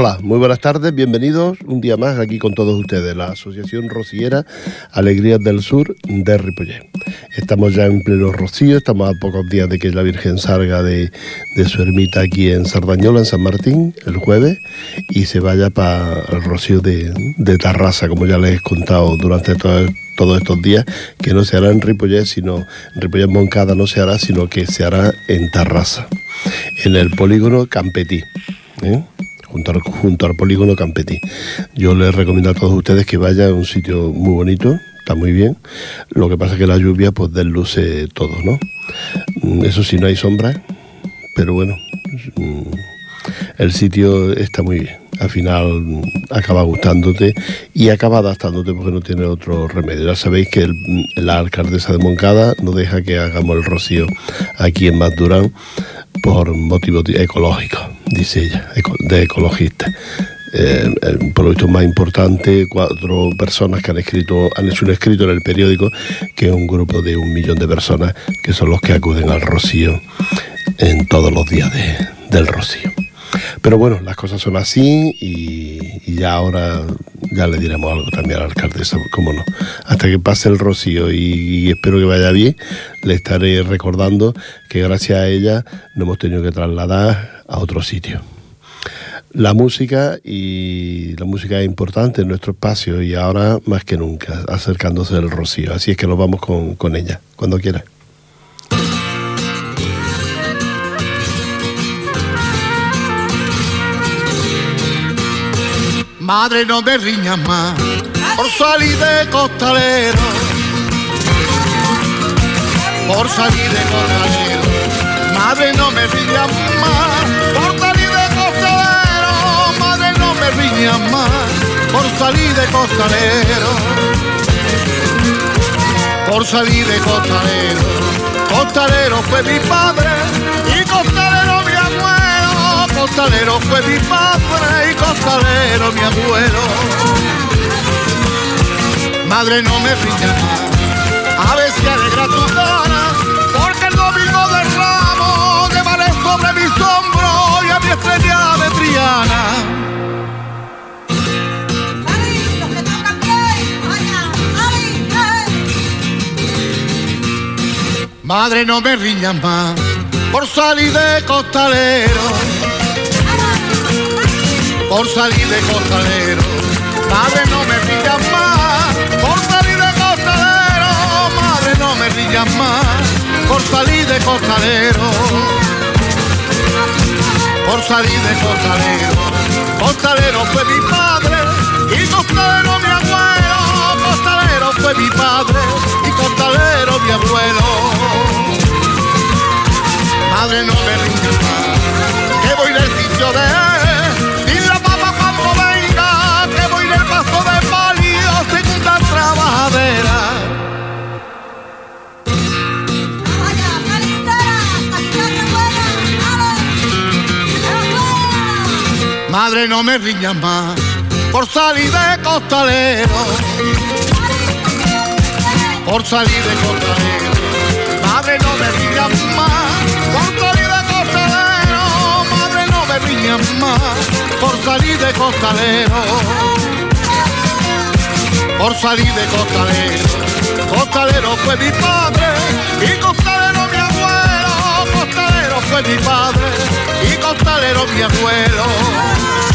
Hola, muy buenas tardes, bienvenidos un día más aquí con todos ustedes, la Asociación Rociera Alegrías del Sur de Ripollet. Estamos ya en pleno rocío, estamos a pocos días de que la Virgen salga de, su ermita aquí en Sardañola, en San Martín, el jueves, y se vaya para el rocío de, Tarrasa, como ya les he contado durante todos estos días, que no se hará en Ripollet, sino en Ripollet Moncada no se hará, sino que se hará en Tarrasa, en el polígono Campetí. ¿eh? Junto al, polígono Campetí. Yo les recomiendo a todos ustedes que vayan a un sitio muy bonito, está muy bien. Lo que pasa es que la lluvia pues desluce todo, ¿no? Mm, eso sí, no hay sombra, pero bueno, mm, el sitio está muy bien. Al final mm, acaba gustándote y acaba adaptándote porque no tiene otro remedio. Ya sabéis que la alcaldesa de Moncada no deja que hagamos el rocío aquí en Madurán por motivos ecológicos, dice ella, de ecologista. Eh, por lo visto más importante, cuatro personas que han escrito, han hecho un escrito en el periódico, que es un grupo de un millón de personas que son los que acuden al rocío en todos los días del rocío. Pero bueno, las cosas son así y, ya ahora ya le diremos algo también a la alcaldesa, cómo no. Hasta que pase el rocío y, espero que vaya bien, le estaré recordando que gracias a ella nos hemos tenido que trasladar a otro sitio. La música y la música es importante en nuestro espacio y ahora más que nunca acercándose al rocío. Así es que nos vamos con, con ella, cuando quiera. Madre, no me riñas más por salir de costalero. Por salir de costalero. Madre, no me riñas más por salir de costalero. Madre, no me riñas más por salir de costalero. Por salir de costalero. Costalero fue mi padre y costalero costalero fue mi padre y costalero mi abuelo. Madre, no me más, a si alegra tu cara, porque el domingo de ramo llevaré sobre mis hombros y a mi estrella de Triana. Madre, no me riñas más por salir de costalero por salir de costalero. Madre, no me rillas más por salir de costalero. Madre, no me rillas más por salir de costalero. Por salir de costalero. Costalero fue mi padre y costalero mi abuelo. Costalero fue mi padre y costalero mi abuelo. Madre, no me rindas más, que voy del sitio de él. Madre, no me riñas más por salir de costalero. Por salir de costalero. Madre, no me riñas más por salir de costalero. Madre, no me riñas más por salir de costalero. Por salir de costalero. Costalero fue mi padre y costalero mi abuelo. Costalero fue mi padre y costalero mi abuelo.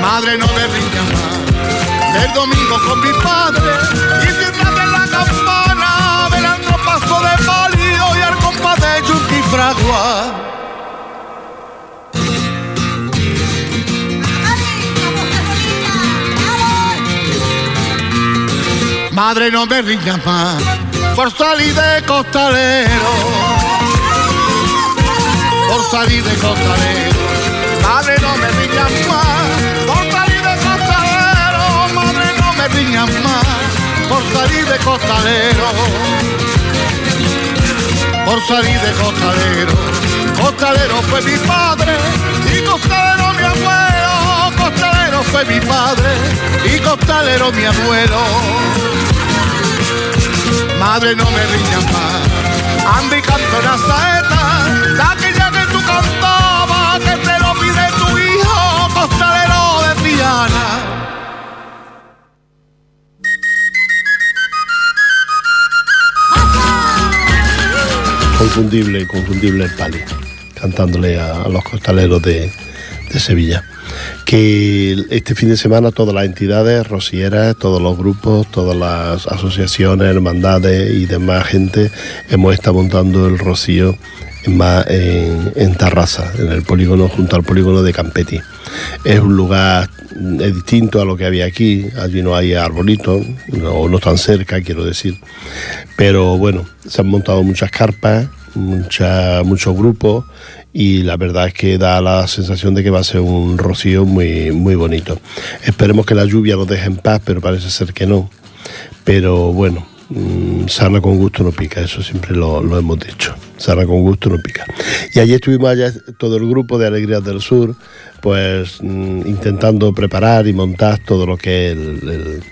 Madre, no me rindas más. El domingo con mi padre y detrás de la campana, velando paso de palio y al compás de Yuki Fragua. Madre, no me rindas más por salir de costalero. Por salir de costalero. Madre, no me rindas costalero. Por salir de costalero. Costalero fue mi padre y costalero mi abuelo. Costalero fue mi padre y costalero mi abuelo. Madre, no me riñas más. Anda y canto la saeta, la que ya que tú cantabas, que te lo pide tu hijo inconfundible, inconfundible el Pali, cantándole a, los costaleros de, Sevilla. Que este fin de semana todas las entidades rocieras, todos los grupos, todas las asociaciones, hermandades y demás gente hemos estado montando el rocío en, en, en Tarrasa, en el polígono, junto al polígono de Campetti. Es un lugar es distinto a lo que había aquí, allí no hay arbolitos, no, no tan cerca, quiero decir. Pero bueno, se han montado muchas carpas, mucha, muchos grupos y la verdad es que da la sensación de que va a ser un rocío muy, muy bonito. Esperemos que la lluvia nos deje en paz, pero parece ser que no. Pero bueno, mmm, sana con gusto no pica, eso siempre lo, hemos dicho. Sana con gusto no pica. Y allí estuvimos allá todo el grupo de Alegrías del Sur, pues mmm, intentando preparar y montar todo lo que es el,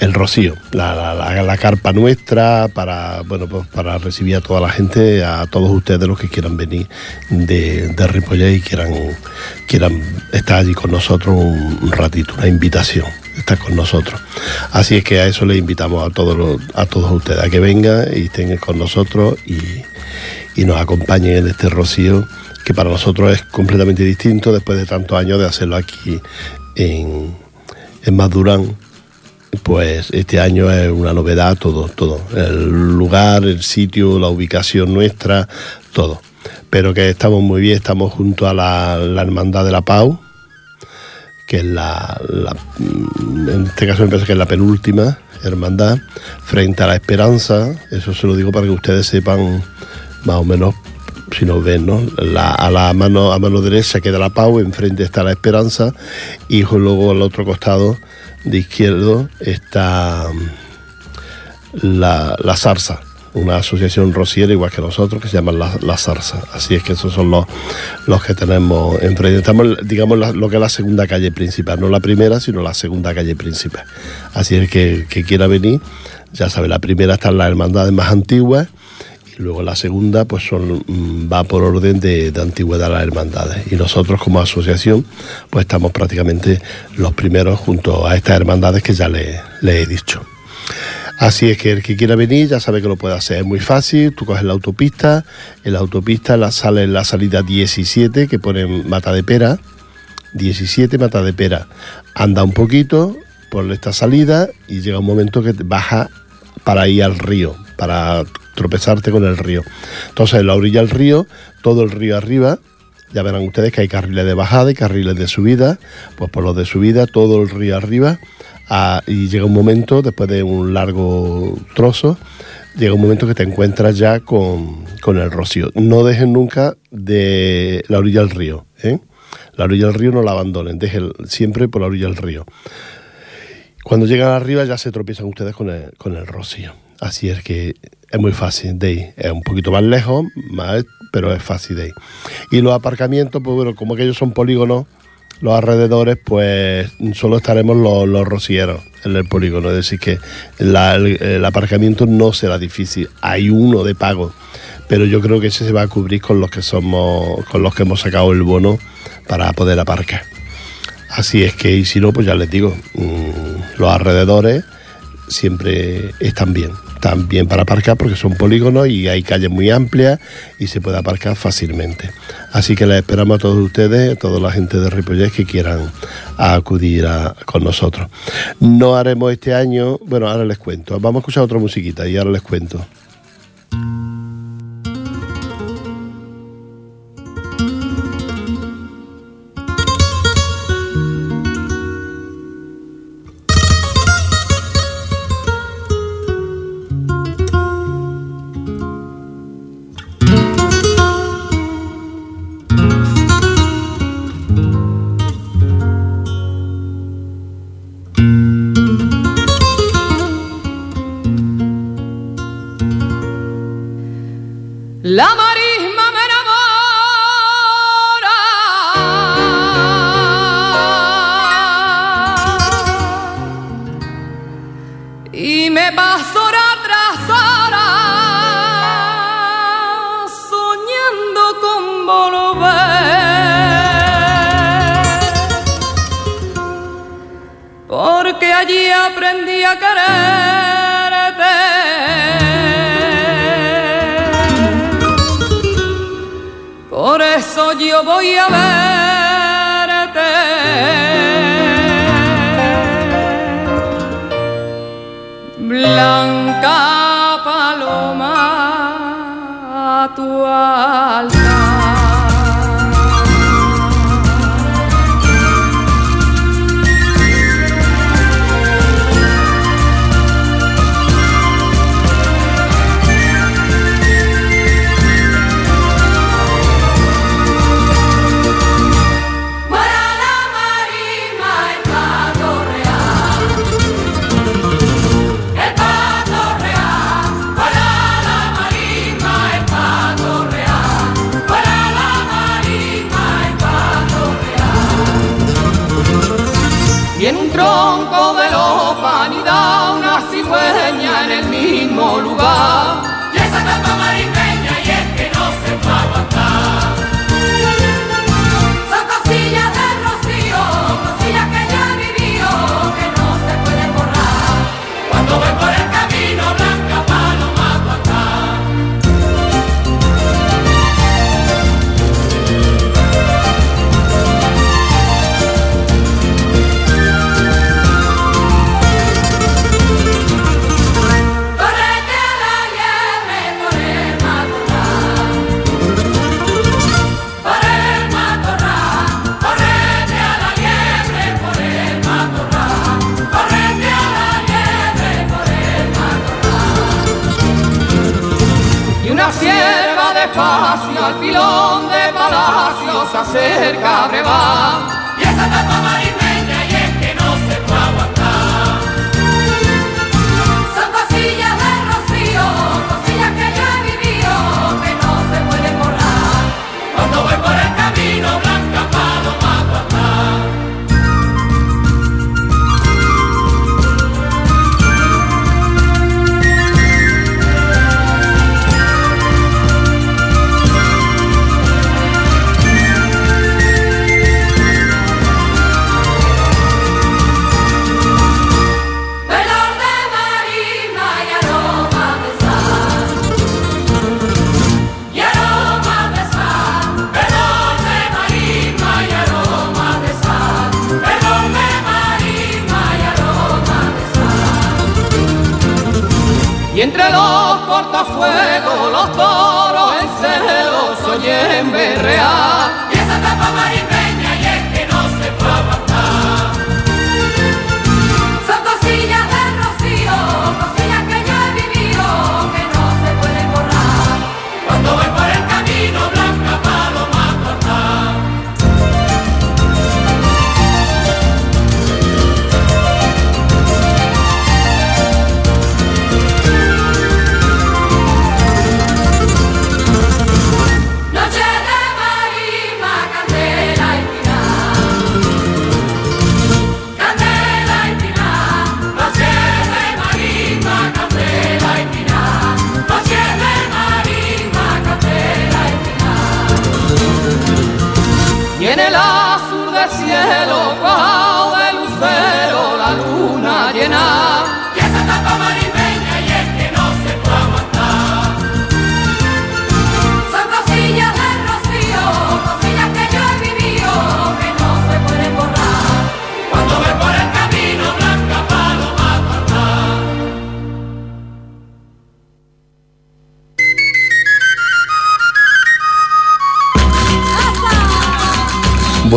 el rocío, la, la, la, carpa nuestra para bueno pues para recibir a toda la gente, a todos ustedes los que quieran venir de, de Ripollet y quieran, quieran estar allí con nosotros un, ratito, una invitación, estar con nosotros. Así es que a eso les invitamos a todos los, a todos ustedes, a que vengan y estén con nosotros y, y nos acompañen en este rocío que para nosotros es completamente distinto después de tantos años de hacerlo aquí en, en Madurán pues este año es una novedad todo, todo. El lugar, el sitio, la ubicación nuestra, todo. Pero que estamos muy bien, estamos junto a la, la Hermandad de la Pau, que es la, la, en este caso me parece que es la penúltima hermandad, frente a la Esperanza, eso se lo digo para que ustedes sepan más o menos si nos ven, ¿no? A la mano, a mano derecha queda la Pau, enfrente está la Esperanza, y luego al otro costado de izquierdo está la, la Zarza, una asociación rociera igual que nosotros que se llama la, la Zarza. Así es que esos son los, los que tenemos enfrente. Estamos, digamos, lo que es la segunda calle principal, no la primera, sino la segunda calle principal. Así es que que quiera venir, ya sabe, la primera está en las hermandades más antiguas Luego la segunda pues son, mm, va por orden de, de, antigüedad a las hermandades. Y nosotros como asociación pues estamos prácticamente los primeros junto a estas hermandades que ya le, le he dicho. Así es que el que quiera venir ya sabe que lo puede hacer. Es muy fácil, tú coges la autopista, en la autopista la sale la salida 17 que pone Mata de Pera, 17 Mata de Pera. Anda un poquito por esta salida y llega un momento que baja para ir al río, para tropezarte con el río. Entonces, en la orilla del río, todo el río arriba, ya verán ustedes que hay carriles de bajada y carriles de subida, pues por los de subida, todo el río arriba, a, y llega un momento, después de un largo trozo, llega un momento que te encuentras ya con, con el rocío. No dejen nunca de la orilla del río, ¿eh? La orilla del río no la abandonen, dejen siempre por la orilla del río. Cuando llegan arriba ya se tropiezan ustedes con el, con el rocío. Así es que es muy fácil de ir. Es un poquito más lejos, más, pero es fácil de ir. Y los aparcamientos, pues bueno, como aquellos son polígonos, los alrededores, pues solo estaremos los, los rocieros en el polígono. Es decir, que el, aparcamiento no será difícil. Hay uno de pago, pero yo creo que ese se va a cubrir con los que somos, con los que hemos sacado el bono para poder aparcar. Así es que, y si no, pues ya les digo, mmm, los alrededores siempre están bien también para aparcar porque son polígonos y hay calles muy amplias y se puede aparcar fácilmente. Así que les esperamos a todos ustedes, a toda la gente de Ripollet que quieran acudir con nosotros. No haremos este año, bueno, ahora les cuento. Vamos a escuchar otra musiquita y ahora les cuento.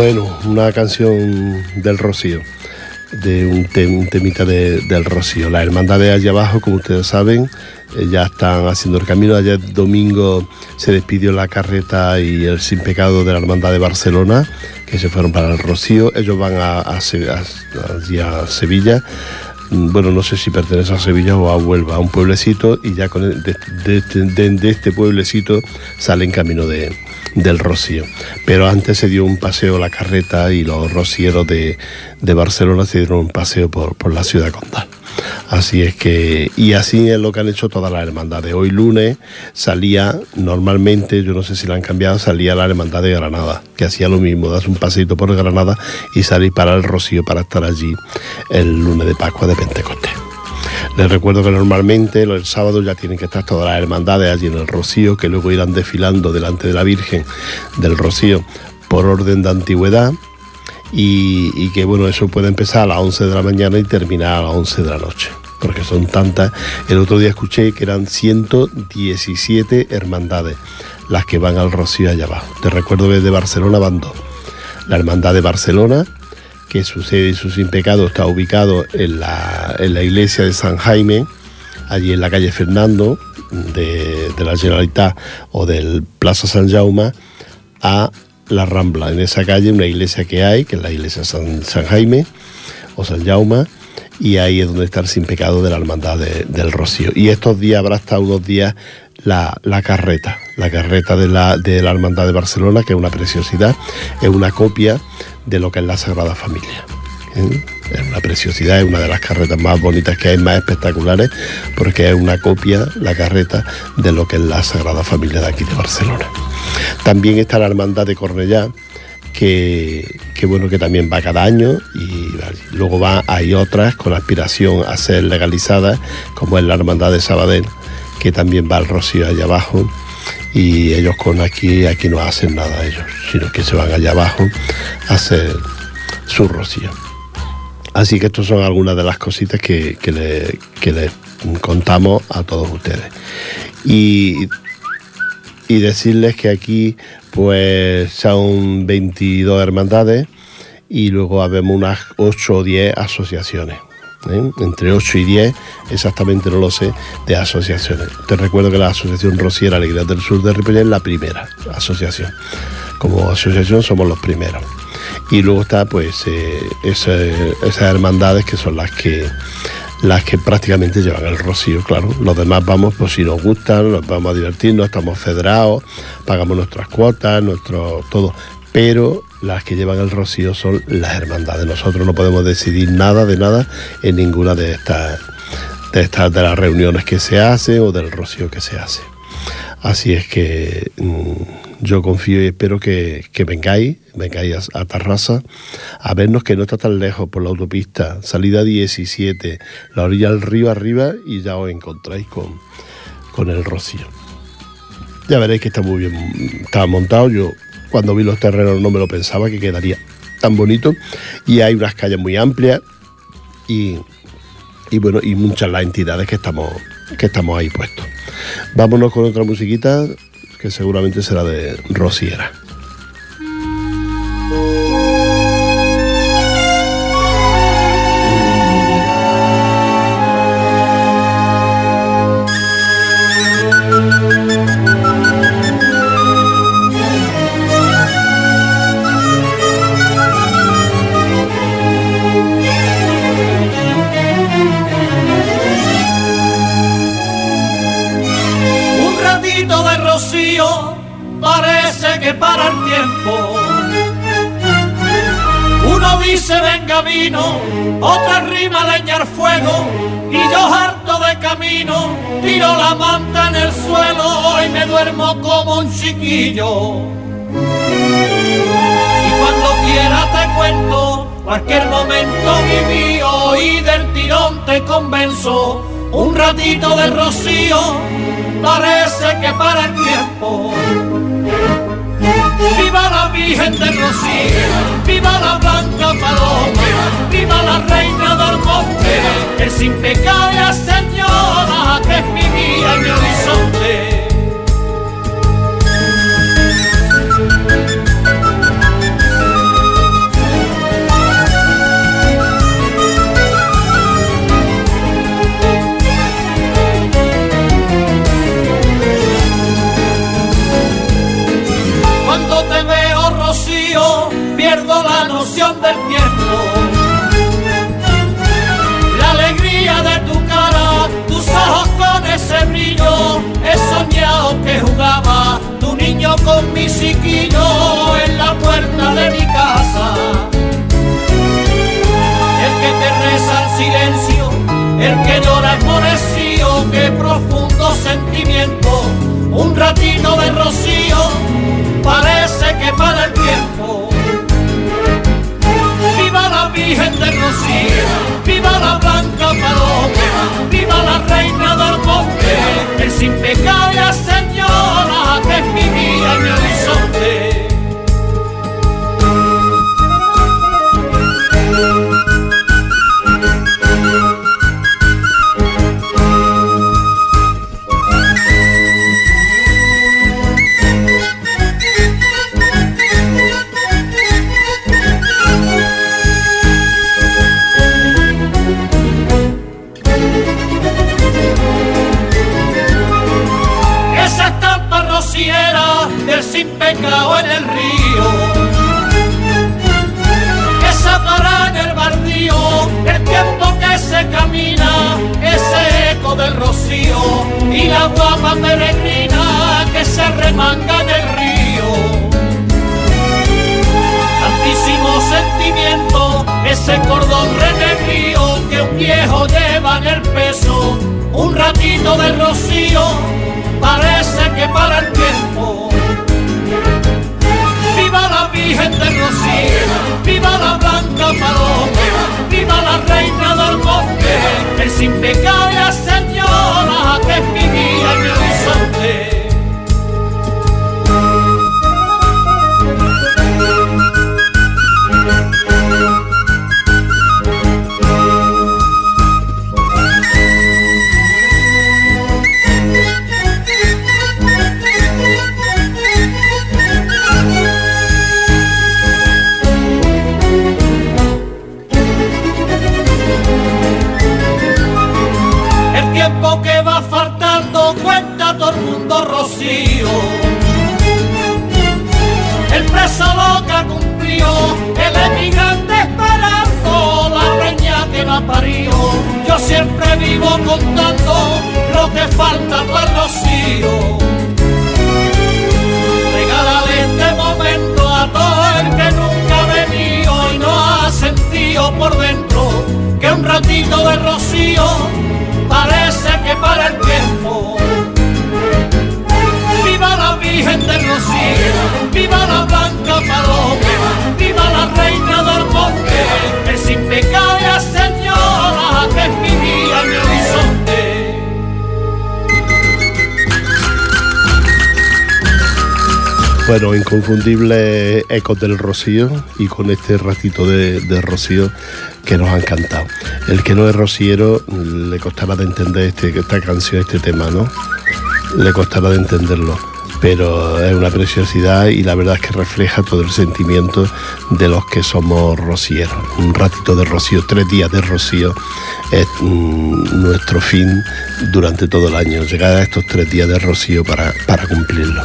Bueno, una canción del Rocío, de un, te- un temita de- del Rocío. La hermandad de allá abajo, como ustedes saben, eh, ya están haciendo el camino. Ayer domingo se despidió la carreta y el sin pecado de la hermandad de Barcelona, que se fueron para el Rocío. Ellos van a, a Sevilla. Mm, Bueno, no sé si pertenece a Sevilla o a Huelva, a un pueblecito, y ya con este- de este pueblecito salen camino de, del Rocío. Pero antes se dio un paseo la carreta y los rocieros de, de Barcelona se dieron un paseo por, por la ciudad condal. Así es que, y así es lo que han hecho todas las hermandades. Hoy lunes salía, normalmente, yo no sé si la han cambiado, salía la hermandad de Granada, que hacía lo mismo, das un paseito por Granada y salir para el Rocío para estar allí el lunes de Pascua de Pentecostés. Les recuerdo que normalmente el sábado ya tienen que estar todas las hermandades allí en el Rocío, que luego irán desfilando delante de la Virgen del Rocío por orden de antigüedad. Y, que bueno, eso puede empezar a las 11 de la mañana y terminar a las 11 de la noche porque son tantas. El otro día escuché que eran 117 hermandades las que van al Rocío allá abajo. Te recuerdo que de Barcelona van dos. La Hermandad de Barcelona, que su sede y su sin pecado está ubicado en la, en la iglesia de San Jaime, allí en la calle Fernando, de, la Generalitat o del Plaza San Jaume, a la Rambla. En esa calle, una iglesia que hay, que es la iglesia San, San Jaime o San Jaume, y ahí es donde está el sin pecado de la hermandad de- del Rocío. Y estos días habrá hasta unos días la, la carreta, la carreta de la, de la hermandad de Barcelona, que es una preciosidad, es una copia de lo que es la Sagrada Familia. ¿eh? Es una preciosidad, es una de las carretas más bonitas que hay, más espectaculares, porque es una copia, la carreta, de lo que es la Sagrada Familia de aquí de Barcelona. También está la hermandad de Cornellá, que, que bueno que también va cada año y luego va hay otras con aspiración a ser legalizadas como es la hermandad de Sabadell que también va al Rocío allá abajo y ellos con aquí aquí no hacen nada ellos sino que se van allá abajo a hacer su rocío así que estas son algunas de las cositas que, que le, que les contamos a todos ustedes y y decirles que aquí pues son 22 hermandades y luego habemos unas 8 o 10 asociaciones. ¿Eh? Entre 8 y 10, exactamente no lo sé, de asociaciones. Te recuerdo que la Asociación Rociera Alegría del Sur de Ripollet es la primera asociación. Como asociación somos los primeros. Y luego está pues eh, esas hermandades que son las que las que prácticamente llevan el rocío, claro. Los demás vamos, pues si nos gustan, nos vamos a divertirnos, estamos federados, pagamos nuestras cuotas, nuestro todo. Pero las que llevan el rocío son las hermandades. Nosotros no podemos decidir nada de nada en ninguna de estas de estas de las reuniones que se hacen o del rocío que se hace. Así es que mm, yo confío y espero que, vengáis, vengáis a, a Tarrasa a vernos que no está tan lejos por la autopista, salida 17, la orilla del río arriba y ya os encontráis con, con el rocío. Ya veréis que está muy bien, está montado. Yo cuando vi los terrenos no me lo pensaba que quedaría tan bonito y hay unas calles muy amplias y, bueno, y muchas las entidades que estamos, que estamos ahí puestos. Vámonos con otra musiquita que seguramente será de Rosiera. Para tiempo. Uno dice venga vino, otra rima leñar fuego, y yo harto de camino, tiro la manta en el suelo y me duermo como un chiquillo. Y cuando quiera te cuento cualquier momento vivido y del tirón te convenzo. Un ratito de rocío parece que para el tiempo. Viva la Virgen de Rocío, viva la Blanca Paloma, viva la Reina del Monte, que sin pecado la señora que es mi vida y mi horizonte. Del tiempo. La alegría de tu cara, tus ojos con ese brillo. He soñado que jugaba tu niño con mi chiquillo en la puerta de mi casa. El que te reza en silencio, el que llora enmorecido, qué profundo sentimiento. Un ratito de rocío, parece que para el tiempo. Virgen del Rocío, viva la Blanca Paloma, viva la Reina del Monte, es impecable señora que es mi vida. Tiempo que va faltando cuenta todo el mundo rocío. El preso loca cumplió, el emigrante esperando la reña que la parió. Yo siempre vivo contando lo que falta para el rocío. Regálale este momento a todo el que nunca ha venido y no ha sentido por dentro que un ratito de rocío que para el tiempo. Viva la Virgen de Rocío, viva la Blanca Paloma, viva la Reina del Monte, el sin pecado Bueno, inconfundible ecos del Rocío y con este ratito de, Rocío que nos han cantado. El que no es rociero le costará de entender este, esta canción, este tema, ¿no? Le costará de entenderlo, pero es una preciosidad y la verdad es que refleja todo el sentimiento de los que somos rocieros. Un ratito de rocío, tres días de rocío es mm, nuestro fin durante todo el año, llegar a estos tres días de rocío para, para cumplirlo.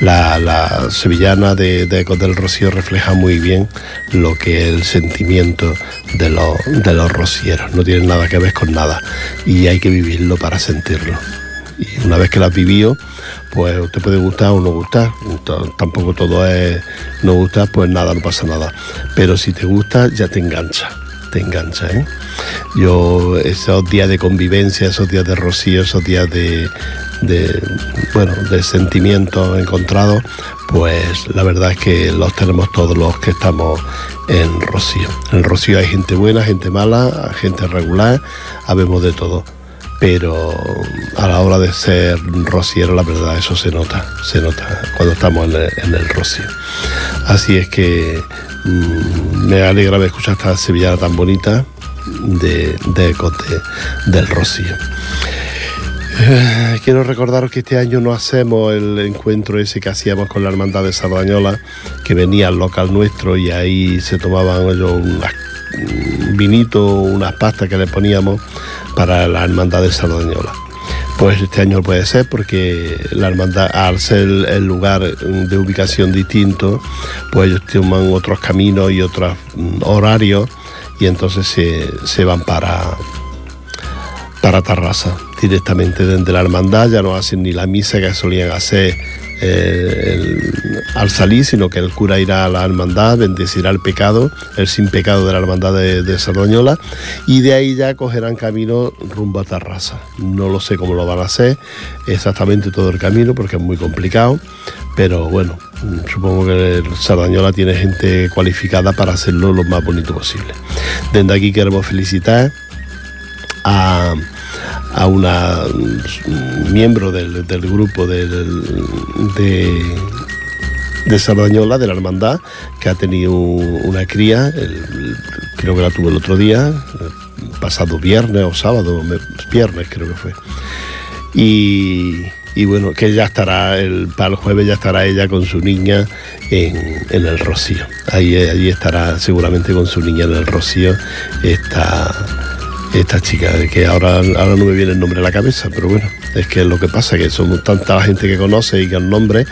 La, la sevillana de, de Ecos del Rocío refleja muy bien lo que es el sentimiento de los, de los rocieros. No tiene nada que ver con nada y hay que vivirlo para sentirlo. Y una vez que lo has vivido, pues te puede gustar o no gustar. Tampoco todo es no gusta, pues nada, no pasa nada. Pero si te gusta, ya te engancha. Te engancha, ¿eh? Yo, esos días de convivencia, esos días de rocío, esos días de, de, bueno, de sentimientos encontrados, pues la verdad es que los tenemos todos los que estamos en Rocío. En Rocío hay gente buena, gente mala, gente regular, habemos de todo pero a la hora de ser rociero, la verdad, eso se nota, se nota cuando estamos en el, rocío. Así es que mm, me alegra haber escuchado esta sevillana tan bonita de, de Ecos de- del rocío. Eh, Quiero recordaros que este año no hacemos el encuentro ese que hacíamos con la Hermandad de Sardañola, que venía al local nuestro y ahí se tomaban ellos unas un vinito, unas pastas que le poníamos para la hermandad de Sardañola. Pues este año puede ser porque la hermandad, al ser el, lugar de ubicación distinto, pues ellos toman otros caminos y otros mm, horarios y entonces se, se van para, para Tarrasa, directamente desde la hermandad, ya no hacen ni la misa que solían hacer el- al salir, sino que el cura irá a la hermandad, bendecirá el pecado, el sin pecado de la hermandad de, de y de ahí ya cogerán camino rumbo a Tarrasa. No lo sé cómo lo van a hacer exactamente todo el camino, porque es muy complicado, pero bueno, supongo que Sardañola tiene gente cualificada para hacerlo lo más bonito posible. Desde aquí queremos felicitar a, a una miembro del, del grupo del- de, de Sardañola, de la hermandad, que ha tenido una cría, creo que la tuvo el otro día, pasado viernes o sábado, viernes creo que fue. Y, y bueno, que ya estará, el, para el jueves ya estará ella con su niña en, en el Rocío. Ahí, allí estará seguramente con su niña en el Rocío esta, esta chica, que ahora, ahora no me viene el nombre a la cabeza, pero bueno, es que lo que pasa, que somos tanta la gente que conoce y que el nombre,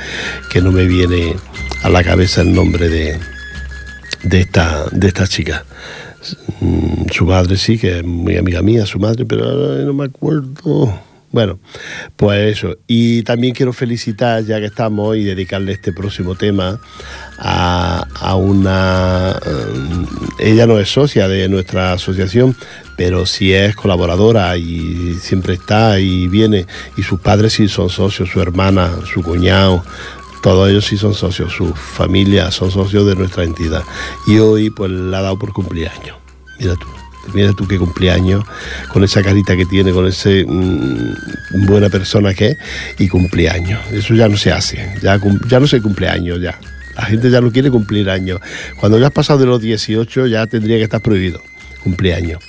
que no me viene a la cabeza el nombre de, de, esta, de esta chica. Mm, Su madre sí, que es muy amiga mía, su madre, pero ahora no me acuerdo, Bueno, pues eso. Y también quiero felicitar, ya que estamos, y dedicarle este próximo tema a, a una... eh, ella no es socia de nuestra asociación, pero sí es colaboradora y siempre está y viene. Y sus padres sí son socios, su hermana, su cuñado, todos ellos sí son socios, su familia son socios de nuestra entidad. Y hoy pues la ha dado por cumpleaños. Mira tú. Mira tú qué cumpleaños, con esa carita que tiene, con ese mm, buena persona que es, y cumpleaños. Eso ya no se hace, ya, ya no se cumpleaños ya. La gente ya no quiere cumplir años. Cuando ya has pasado de los 18 ya tendría que estar prohibido cumpleaños.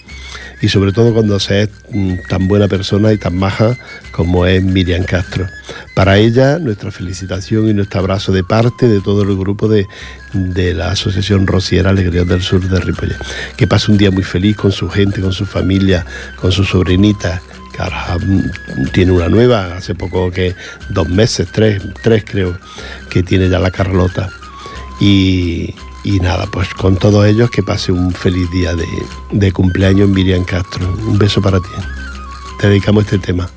Y sobre todo cuando se es mm, tan buena persona y tan maja como es Miriam Castro. Para ella, nuestra felicitación y nuestro abrazo de parte de todo el grupo de, de la Asociación Rociera Alegría del Sur de Ripollet. Que pase un día muy feliz con su gente, con su familia, con su sobrinita, ahora mm, tiene una nueva, hace poco que dos meses, tres, tres creo, que tiene ya la Carlota. Y, y nada, pues con todos ellos que pase un feliz día de, de cumpleaños Miriam Castro. Un beso para ti. Te dedicamos este tema.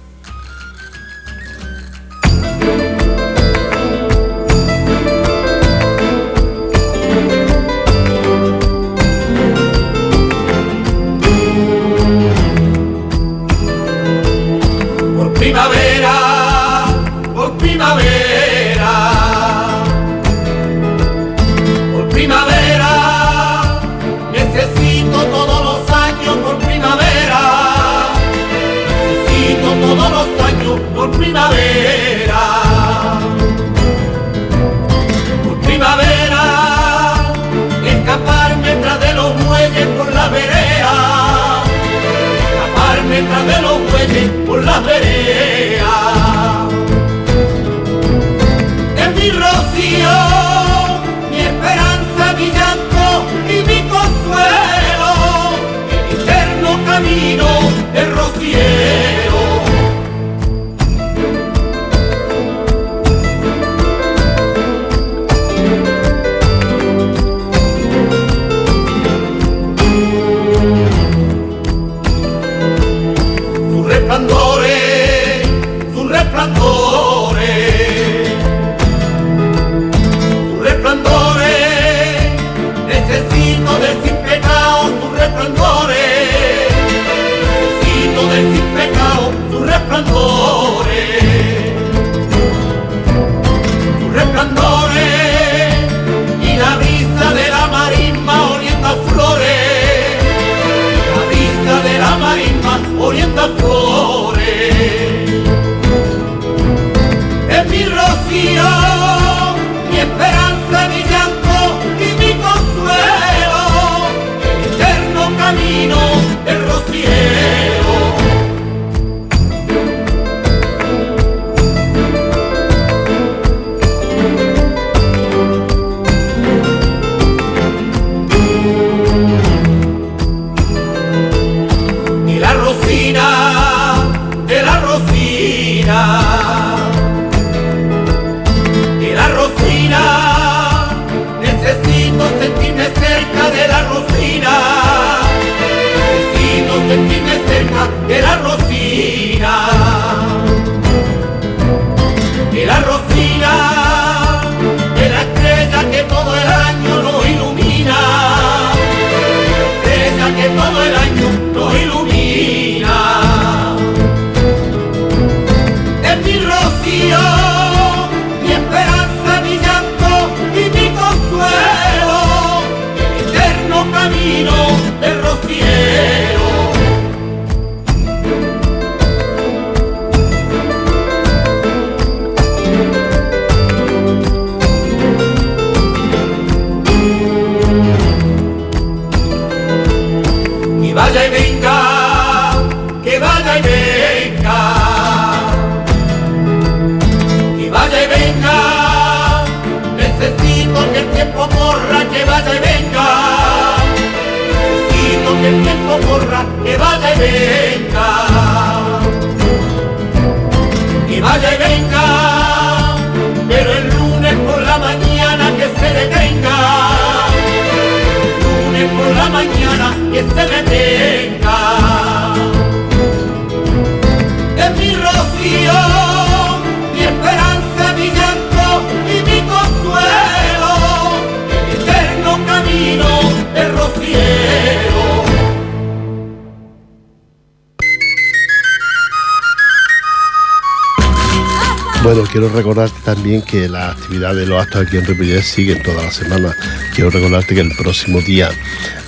También que la actividad de los actos aquí en Ripollet siguen toda la semana. Quiero recordarte que el próximo día,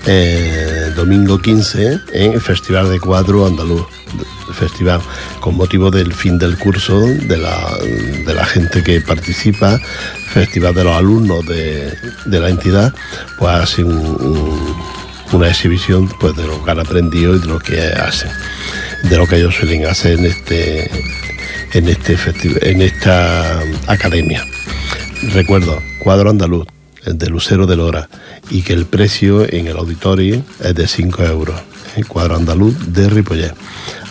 eh, domingo 15, en el Festival de Cuadro Andaluz, festival con motivo del fin del curso de la, de la gente que participa, festival de los alumnos de, de la entidad, pues hace un, un, una exhibición pues, de lo que han aprendido y de lo que hacen, de lo que ellos suelen hacer en este en este en esta academia. Recuerdo, cuadro andaluz, de Lucero de Lora, y que el precio en el auditorio es de 5 euros. El cuadro andaluz de Ripollet.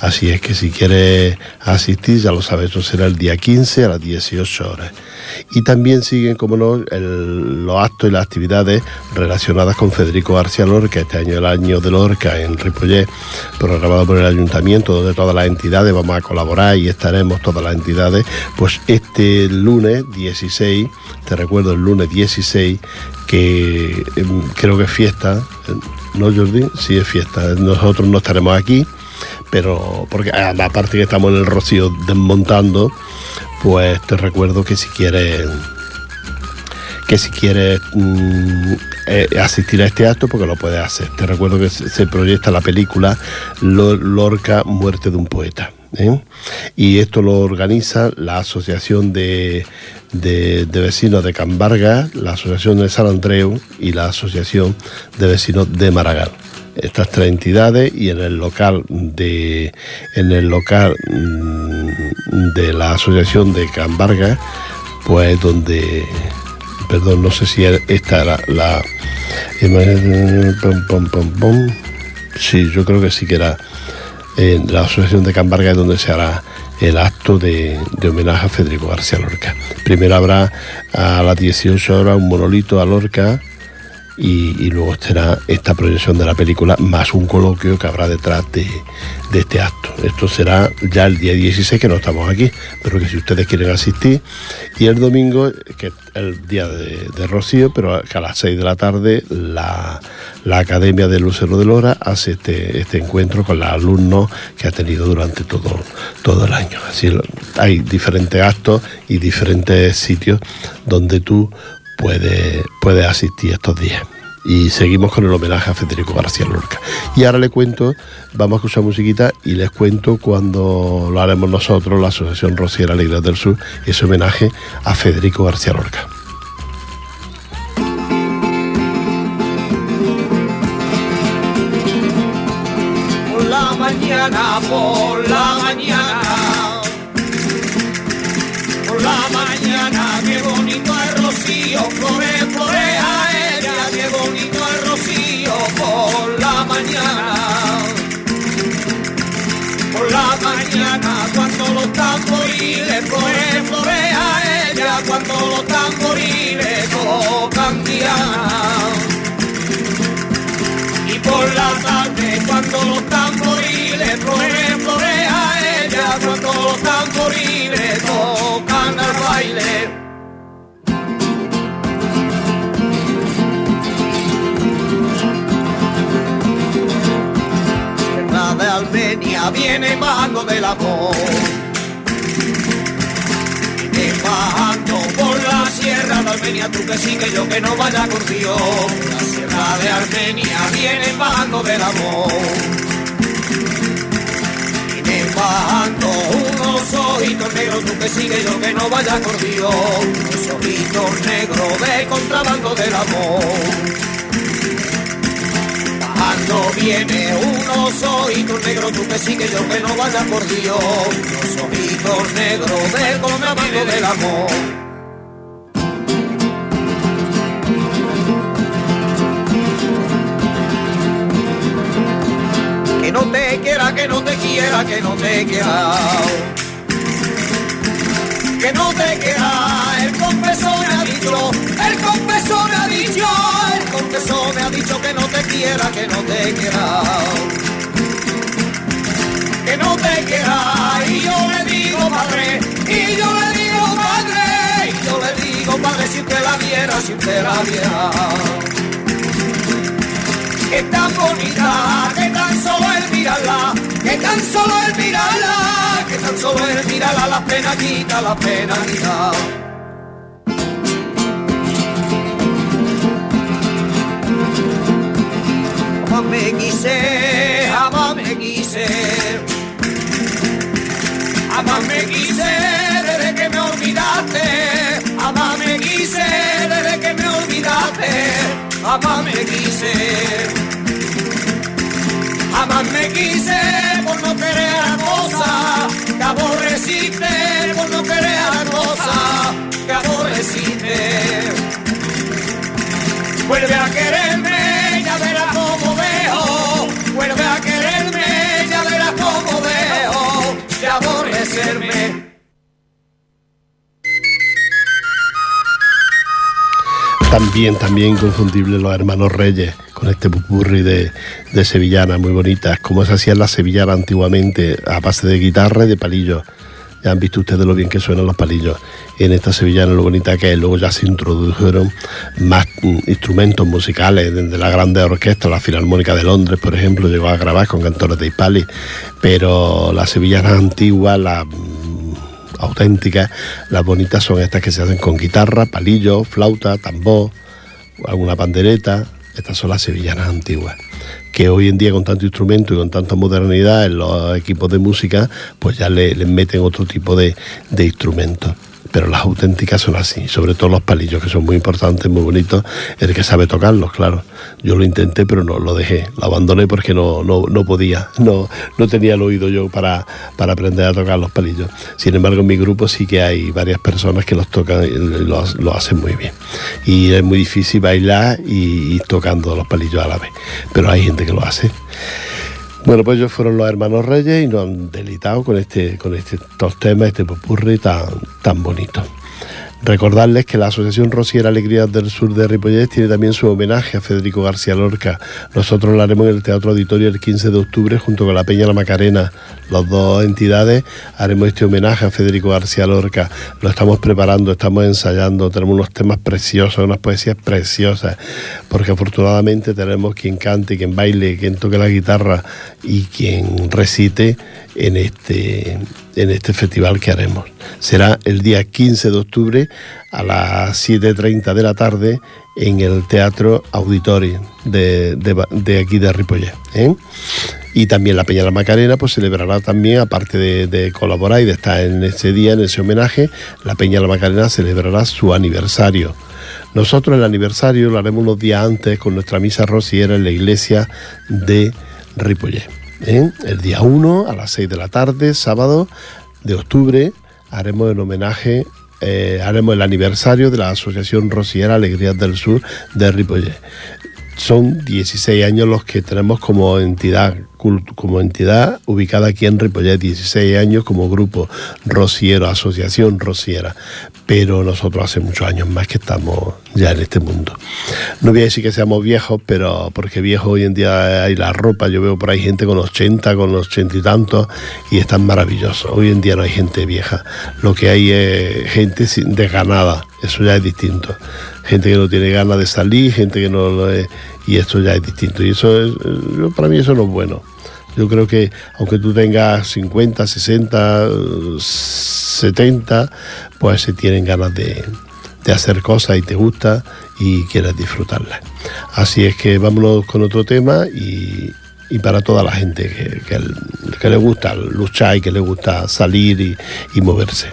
Así es que si quieres asistir, ya lo sabes, eso será el día 15 a las 18 horas. Y también siguen, como no, los actos y las actividades relacionadas con Federico García Lorca, este año el año de Lorca en Ripollet, programado por el ayuntamiento, donde todas las entidades vamos a colaborar y estaremos todas las entidades, pues este lunes 16, te recuerdo el lunes 16, que eh, creo que es fiesta, ¿no Jordi? Sí es fiesta, nosotros no estaremos aquí pero porque aparte que estamos en el Rocío desmontando, pues te recuerdo que si quieres que si quieres mmm, eh, asistir a este acto, porque lo puedes hacer. Te recuerdo que se proyecta la película Lorca, Muerte de un Poeta. ¿Eh? Y esto lo organiza la Asociación de, de, de, Vecinos de Cambarga, la Asociación de San Andreu y la Asociación de Vecinos de Maragall estas tres entidades y en el local de en el local de la asociación de Cambarga pues donde perdón no sé si esta era la pom. sí yo creo que sí que era en la asociación de Cambarga donde se hará el acto de, de, homenaje a Federico García Lorca. Primero habrá a las 18 horas un monolito a Lorca y, luego estará esta proyección de la película más un coloquio que habrá detrás de, este acto. Esto será ya el día 16 que no estamos aquí, pero que si ustedes quieren asistir, y el domingo, que es el día de, de Rocío, pero que a las 6 de la tarde la, la Academia de Lucero de Lora hace este, este encuentro con los alumnos que ha tenido durante todo, todo el año. Así hay diferentes actos y diferentes sitios donde tú puede, puede asistir estos días. Y seguimos con el homenaje a Federico García Lorca. Y ahora le cuento, vamos a escuchar musiquita y les cuento cuando lo haremos nosotros, la Asociación Rociera Alegría del Sur, ese homenaje a Federico García Lorca. Por la mañana, por la mañana, cuando los tamboriles, flore, florea viene bajando del amor. Viene bajando por la sierra de Armenia, tú que sí que yo que no vaya con Dios. La sierra de Armenia viene bajando del amor. Viene bajando unos ojitos negros, tú que sí que yo que no vaya con Dios. Unos ojitos negros de contrabando del amor cuando viene unos ojitos negros, tú que sí yo que no vaya por Dios, unos ojitos negros del contrabando del amor. Que no te quiera, que no te quiera, que no te quiera. Que no te quiera, el confesor ha dicho, el confesor ha dicho, el confesor me ha dicho que no te quiera, que no te quiera. Que no te quiera, y yo le digo padre, y yo le digo padre, y yo le digo padre si usted la viera, si usted la viera. Que tan bonita, que tan solo el mirarla, que tan solo el mirarla, que tan solo el mirarla, las pena quita, la pena quita. Me quise, jamás me quise. Jamás me quise desde que me olvidaste. Jamás me quise desde que me olvidaste. Jamás me quise. Jamás me quise por no querer a cosa que aborreciste, por no querer a cosa que aborreciste. Vuelve a quererme, También, también inconfundible los hermanos Reyes, con este pupurri de, de sevillanas muy bonitas, como se hacían las sevillanas antiguamente, a base de guitarra y de palillos. Ya han visto ustedes lo bien que suenan los palillos en esta sevillana, lo bonita que es. Luego ya se introdujeron más mm, instrumentos musicales, desde la grande orquesta, la Filarmónica de Londres, por ejemplo, llegó a grabar con cantores de Hispali, pero las sevillanas antiguas, las auténticas, las bonitas son estas que se hacen con guitarra, palillos, flauta, tambor, alguna pandereta. Estas son las sevillanas antiguas, que hoy en día con tanto instrumento y con tanta modernidad en los equipos de música, pues ya le, le meten otro tipo de, de instrumentos. Pero las auténticas son así, sobre todo los palillos, que son muy importantes, muy bonitos, el que sabe tocarlos, claro. Yo lo intenté, pero no, lo dejé, lo abandoné porque no, no, no podía, no, no tenía el oído yo para, para aprender a tocar los palillos. Sin embargo, en mi grupo sí que hay varias personas que los tocan y lo, hacen muy bien. Y es muy difícil bailar y ir tocando los palillos a la vez, pero hay gente que lo hace. Bueno, pues ellos fueron los hermanos Reyes y nos han delitado con este, con este, estos temas, este popurri tan, tan bonito. Recordarles que la Asociación Rosiera Alegrías del Sur de Ripollés tiene también su homenaje a Federico García Lorca. Nosotros lo haremos en el Teatro Auditorio el 15 de octubre junto con la Peña La Macarena. Las dos entidades haremos este homenaje a Federico García Lorca. Lo estamos preparando, estamos ensayando, tenemos unos temas preciosos, unas poesías preciosas, porque afortunadamente tenemos quien cante, quien baile, quien toque la guitarra y quien recite en este, en este festival que haremos. Será el día 15 de octubre a las 7.30 de la tarde en el Teatro Auditorio de, de, aquí de Ripollet. ¿eh? Y también la Peña de la Macarena pues celebrará también, aparte de, de, colaborar y de estar en ese día, en ese homenaje, la Peña de la Macarena celebrará su aniversario. Nosotros el aniversario lo haremos unos días antes con nuestra misa rociera en la iglesia de Ripollet. ¿Eh? El día 1 a las 6 de la tarde, sábado de octubre, haremos el homenaje, eh, haremos el aniversario de la Asociación Rociera Alegrías del Sur de Ripollet. Son 16 años los que tenemos como entidad, como entidad ubicada aquí en Ripollet, 16 años como grupo rociero, asociación rociera, pero nosotros hace muchos años más que estamos ya en este mundo. No voy a decir que seamos viejos, pero porque viejos hoy en día hay la ropa, yo veo por ahí gente con 80, con 80 y tantos, y están maravillosos. Hoy en día no hay gente vieja, lo que hay es gente desganada, eso ya es distinto. Gente que no tiene ganas de salir, gente que no es, y esto ya es distinto. Y eso es, para mí eso es bueno. Yo creo que aunque tú tengas 50, 60, 70, pues se tienen ganas de, de hacer cosas y te gusta y quieres disfrutarlas. Así es que vámonos con otro tema y, y para toda la gente que, que, que, le gusta luchar y que le gusta salir y, y moverse.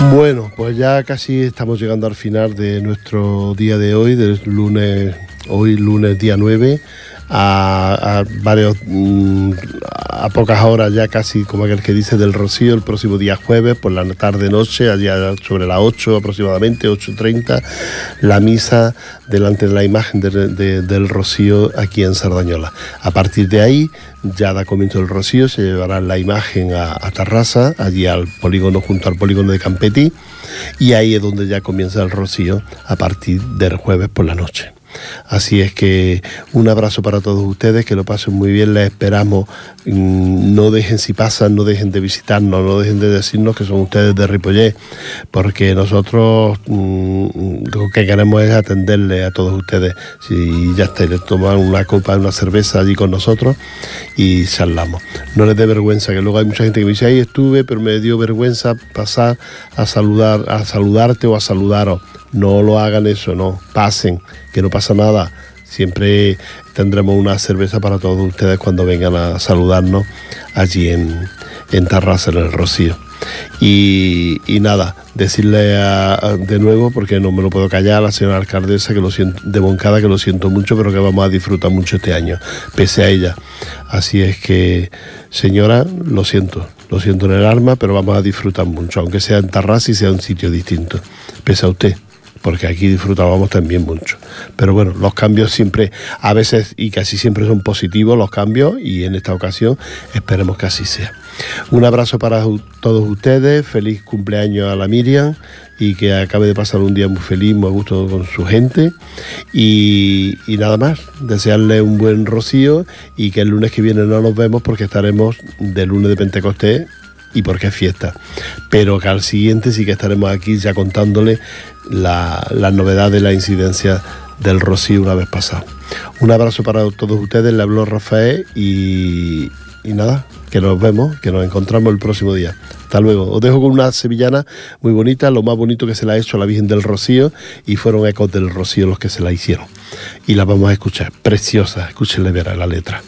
Bueno, pues ya casi estamos llegando al final de nuestro día de hoy, del lunes, hoy lunes día 9, a, varios mm, a pocas horas ya casi como aquel que dice del Rocío el próximo día jueves por la tarde noche allá sobre las 8 aproximadamente 8.30 la misa delante de la imagen del Rocío aquí en Sardañola. A partir de ahí ya da comienzo el Rocío se llevará la imagen a, a Tarrasa allí al polígono junto al polígono de Campetí y ahí es donde ya comienza el Rocío a partir del jueves por la noche Así es que un abrazo para todos ustedes, que lo pasen muy bien, les esperamos. Mm, no dejen si pasan, no dejen de visitarnos, no dejen de decirnos que son ustedes de Ripollet, porque nosotros mm, lo que queremos es atenderles a todos ustedes. Si ya está, les toman una copa, una cerveza allí con nosotros y charlamos. No les dé vergüenza, que luego hay mucha gente que me dice, ahí estuve, pero me dio vergüenza pasar a saludar, a saludarte o a saludaros no lo hagan eso, no, pasen, que no pasa nada. Siempre tendremos una cerveza para todos ustedes cuando vengan a saludarnos allí en, en en el Rocío. Y, nada, decirle de nuevo, porque no me lo puedo callar, a la señora alcaldesa que lo siento, de Moncada que lo siento mucho, pero que vamos a disfrutar mucho este año, pese a ella. Así es que, señora, lo siento, lo siento en el alma, pero vamos a disfrutar mucho, aunque sea en Tarrasa y sea un sitio distinto, pese a usted porque aquí disfrutábamos también mucho. Pero bueno, los cambios siempre, a veces y casi siempre son positivos los cambios y en esta ocasión esperemos que así sea. Un abrazo para todos ustedes, feliz cumpleaños a la Miriam y que acabe de pasar un día muy feliz, muy a gusto con su gente y, nada más, desearle un buen rocío y que el lunes que viene no nos vemos porque estaremos de lunes de Pentecostés y porque es fiesta. Pero que al siguiente sí que estaremos aquí ya contándole la, novedad de la incidencia del Rocío una vez pasado. Un abrazo para todos ustedes, le habló Rafael y, y nada, que nos vemos, que nos encontramos el próximo día. Hasta luego. Os dejo con una sevillana muy bonita, lo más bonito que se la ha hecho a la Virgen del Rocío y fueron ecos del Rocío los que se la hicieron. Y la vamos a escuchar, preciosa, escúchenle ver la letra.